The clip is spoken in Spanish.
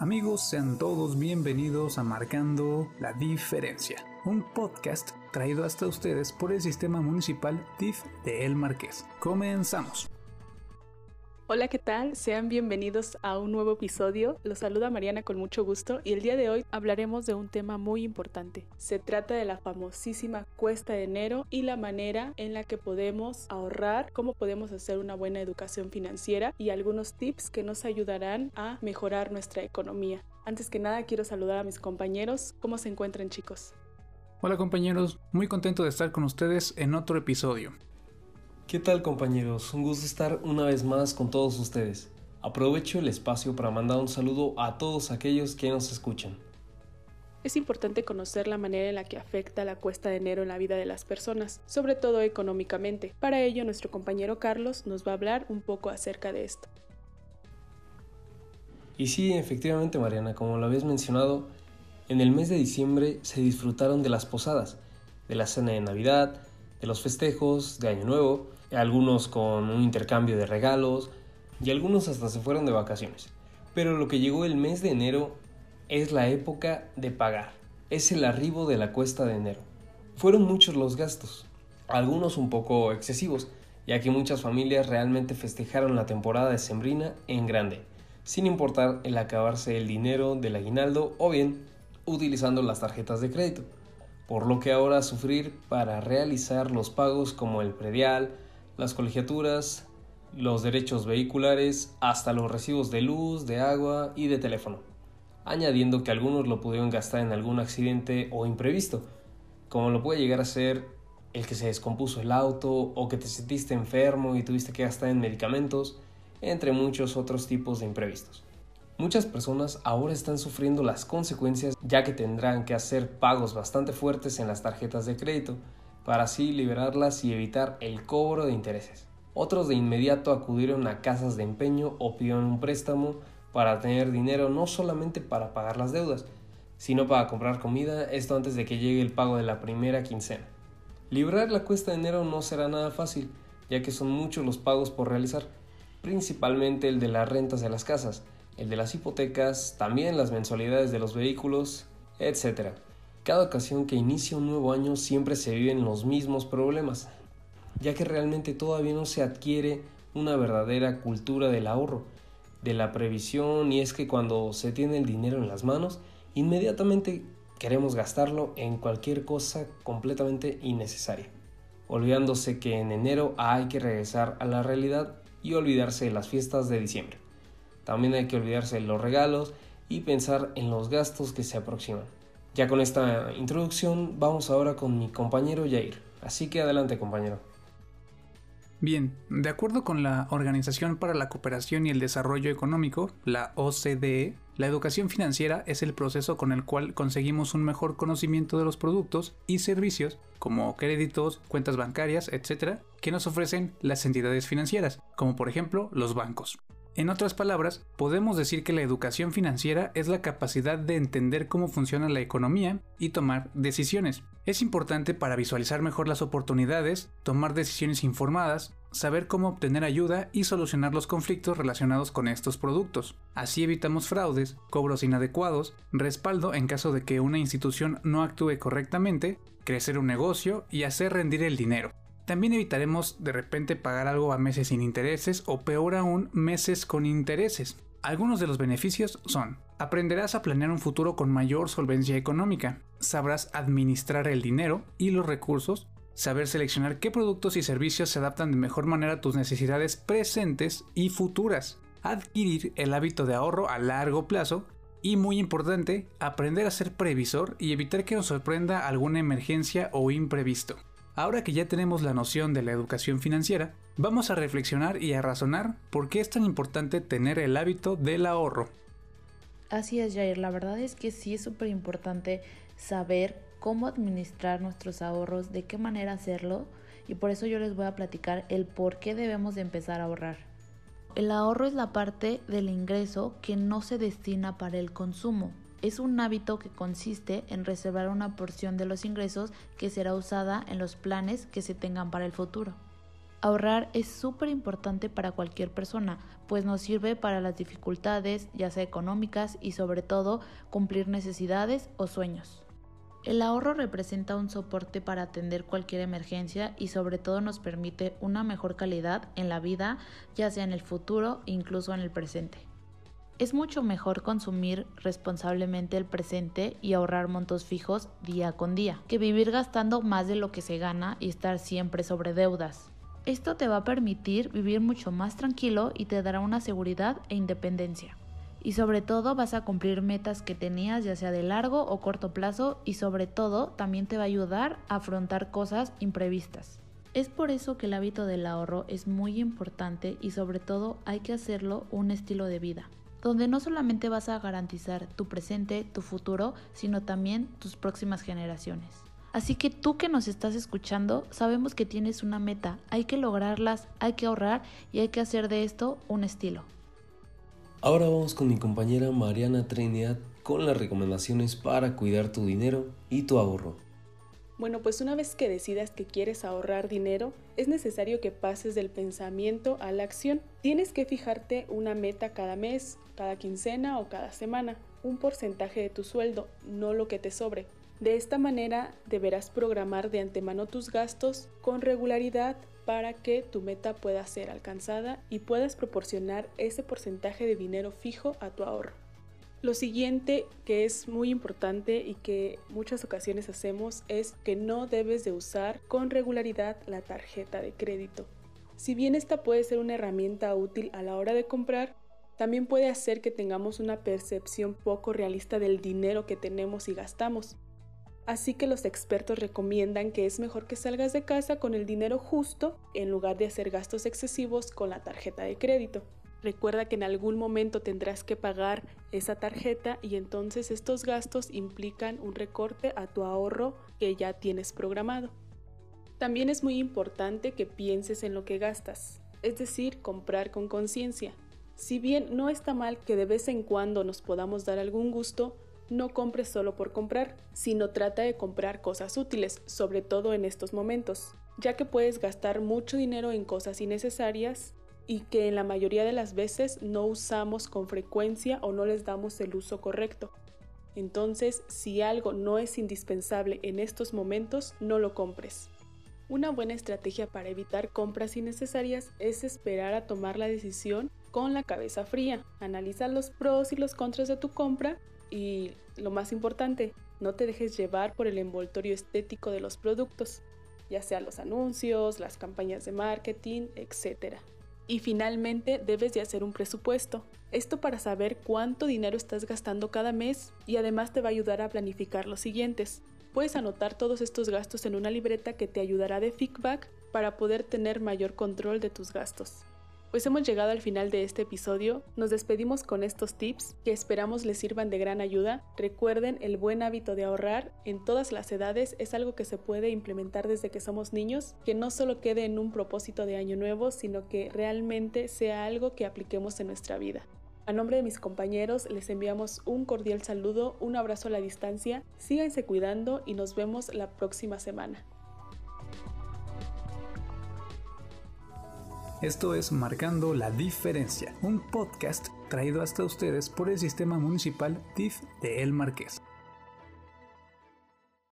Amigos, sean todos bienvenidos a Marcando la Diferencia, un podcast traído hasta ustedes por el Sistema Municipal DIF de El Marqués. Comenzamos. Hola, ¿qué tal? Sean bienvenidos a un nuevo episodio. Los saluda Mariana con mucho gusto y el día de hoy hablaremos de un tema muy importante. Se trata de la famosísima cuesta de enero y la manera en la que podemos ahorrar, cómo podemos hacer una buena educación financiera y algunos tips que nos ayudarán a mejorar nuestra economía. Antes que nada quiero saludar a mis compañeros. ¿Cómo se encuentran chicos? Hola compañeros, muy contento de estar con ustedes en otro episodio. ¿Qué tal compañeros? Un gusto estar una vez más con todos ustedes. Aprovecho el espacio para mandar un saludo a todos aquellos que nos escuchan. Es importante conocer la manera en la que afecta la cuesta de enero en la vida de las personas, sobre todo económicamente. Para ello, nuestro compañero Carlos nos va a hablar un poco acerca de esto. Y sí, efectivamente Mariana, como lo habías mencionado, en el mes de diciembre se disfrutaron de las posadas, de la cena de Navidad, los festejos de Año Nuevo, algunos con un intercambio de regalos y algunos hasta se fueron de vacaciones. Pero lo que llegó el mes de enero es la época de pagar, es el arribo de la cuesta de enero. Fueron muchos los gastos, algunos un poco excesivos, ya que muchas familias realmente festejaron la temporada de Sembrina en grande, sin importar el acabarse el dinero del aguinaldo o bien utilizando las tarjetas de crédito por lo que ahora sufrir para realizar los pagos como el predial, las colegiaturas, los derechos vehiculares, hasta los recibos de luz, de agua y de teléfono, añadiendo que algunos lo pudieron gastar en algún accidente o imprevisto, como lo puede llegar a ser el que se descompuso el auto o que te sentiste enfermo y tuviste que gastar en medicamentos, entre muchos otros tipos de imprevistos. Muchas personas ahora están sufriendo las consecuencias ya que tendrán que hacer pagos bastante fuertes en las tarjetas de crédito para así liberarlas y evitar el cobro de intereses. Otros de inmediato acudieron a casas de empeño o pidieron un préstamo para tener dinero no solamente para pagar las deudas, sino para comprar comida, esto antes de que llegue el pago de la primera quincena. Librar la cuesta de enero no será nada fácil, ya que son muchos los pagos por realizar, principalmente el de las rentas de las casas, el de las hipotecas, también las mensualidades de los vehículos, etc. Cada ocasión que inicia un nuevo año siempre se viven los mismos problemas, ya que realmente todavía no se adquiere una verdadera cultura del ahorro, de la previsión y es que cuando se tiene el dinero en las manos, inmediatamente queremos gastarlo en cualquier cosa completamente innecesaria, olvidándose que en enero hay que regresar a la realidad y olvidarse de las fiestas de diciembre. También hay que olvidarse de los regalos y pensar en los gastos que se aproximan. Ya con esta introducción vamos ahora con mi compañero Jair. Así que adelante compañero. Bien, de acuerdo con la Organización para la Cooperación y el Desarrollo Económico, la OCDE, la educación financiera es el proceso con el cual conseguimos un mejor conocimiento de los productos y servicios, como créditos, cuentas bancarias, etc., que nos ofrecen las entidades financieras, como por ejemplo los bancos. En otras palabras, podemos decir que la educación financiera es la capacidad de entender cómo funciona la economía y tomar decisiones. Es importante para visualizar mejor las oportunidades, tomar decisiones informadas, saber cómo obtener ayuda y solucionar los conflictos relacionados con estos productos. Así evitamos fraudes, cobros inadecuados, respaldo en caso de que una institución no actúe correctamente, crecer un negocio y hacer rendir el dinero. También evitaremos de repente pagar algo a meses sin intereses o peor aún meses con intereses. Algunos de los beneficios son, aprenderás a planear un futuro con mayor solvencia económica, sabrás administrar el dinero y los recursos, saber seleccionar qué productos y servicios se adaptan de mejor manera a tus necesidades presentes y futuras, adquirir el hábito de ahorro a largo plazo y muy importante, aprender a ser previsor y evitar que nos sorprenda alguna emergencia o imprevisto. Ahora que ya tenemos la noción de la educación financiera, vamos a reflexionar y a razonar por qué es tan importante tener el hábito del ahorro. Así es, Jair, la verdad es que sí es súper importante saber cómo administrar nuestros ahorros, de qué manera hacerlo, y por eso yo les voy a platicar el por qué debemos de empezar a ahorrar. El ahorro es la parte del ingreso que no se destina para el consumo, es un hábito que consiste en reservar una porción de los ingresos que será usada en los planes que se tengan para el futuro. Ahorrar es súper importante para cualquier persona, pues nos sirve para las dificultades, ya sea económicas y sobre todo cumplir necesidades o sueños. El ahorro representa un soporte para atender cualquier emergencia y sobre todo nos permite una mejor calidad en la vida, ya sea en el futuro e incluso en el presente. Es mucho mejor consumir responsablemente el presente y ahorrar montos fijos día con día, que vivir gastando más de lo que se gana y estar siempre sobre deudas. Esto te va a permitir vivir mucho más tranquilo y te dará una seguridad e independencia. Y sobre todo vas a cumplir metas que tenías ya sea de largo o corto plazo y sobre todo también te va a ayudar a afrontar cosas imprevistas. Es por eso que el hábito del ahorro es muy importante y sobre todo hay que hacerlo un estilo de vida donde no solamente vas a garantizar tu presente, tu futuro, sino también tus próximas generaciones. Así que tú que nos estás escuchando, sabemos que tienes una meta, hay que lograrlas, hay que ahorrar y hay que hacer de esto un estilo. Ahora vamos con mi compañera Mariana Trinidad con las recomendaciones para cuidar tu dinero y tu ahorro. Bueno, pues una vez que decidas que quieres ahorrar dinero, es necesario que pases del pensamiento a la acción. Tienes que fijarte una meta cada mes, cada quincena o cada semana, un porcentaje de tu sueldo, no lo que te sobre. De esta manera deberás programar de antemano tus gastos con regularidad para que tu meta pueda ser alcanzada y puedas proporcionar ese porcentaje de dinero fijo a tu ahorro. Lo siguiente que es muy importante y que muchas ocasiones hacemos es que no debes de usar con regularidad la tarjeta de crédito. Si bien esta puede ser una herramienta útil a la hora de comprar, también puede hacer que tengamos una percepción poco realista del dinero que tenemos y gastamos. Así que los expertos recomiendan que es mejor que salgas de casa con el dinero justo en lugar de hacer gastos excesivos con la tarjeta de crédito. Recuerda que en algún momento tendrás que pagar esa tarjeta y entonces estos gastos implican un recorte a tu ahorro que ya tienes programado. También es muy importante que pienses en lo que gastas, es decir, comprar con conciencia. Si bien no está mal que de vez en cuando nos podamos dar algún gusto, no compres solo por comprar, sino trata de comprar cosas útiles, sobre todo en estos momentos, ya que puedes gastar mucho dinero en cosas innecesarias y que en la mayoría de las veces no usamos con frecuencia o no les damos el uso correcto. Entonces, si algo no es indispensable en estos momentos, no lo compres. Una buena estrategia para evitar compras innecesarias es esperar a tomar la decisión con la cabeza fría. Analiza los pros y los contras de tu compra y, lo más importante, no te dejes llevar por el envoltorio estético de los productos, ya sea los anuncios, las campañas de marketing, etc. Y finalmente debes de hacer un presupuesto. Esto para saber cuánto dinero estás gastando cada mes y además te va a ayudar a planificar los siguientes. Puedes anotar todos estos gastos en una libreta que te ayudará de feedback para poder tener mayor control de tus gastos. Pues hemos llegado al final de este episodio, nos despedimos con estos tips que esperamos les sirvan de gran ayuda. Recuerden, el buen hábito de ahorrar en todas las edades es algo que se puede implementar desde que somos niños, que no solo quede en un propósito de año nuevo, sino que realmente sea algo que apliquemos en nuestra vida. A nombre de mis compañeros les enviamos un cordial saludo, un abrazo a la distancia, síganse cuidando y nos vemos la próxima semana. Esto es Marcando la Diferencia, un podcast traído hasta ustedes por el Sistema Municipal DIF de El Marqués.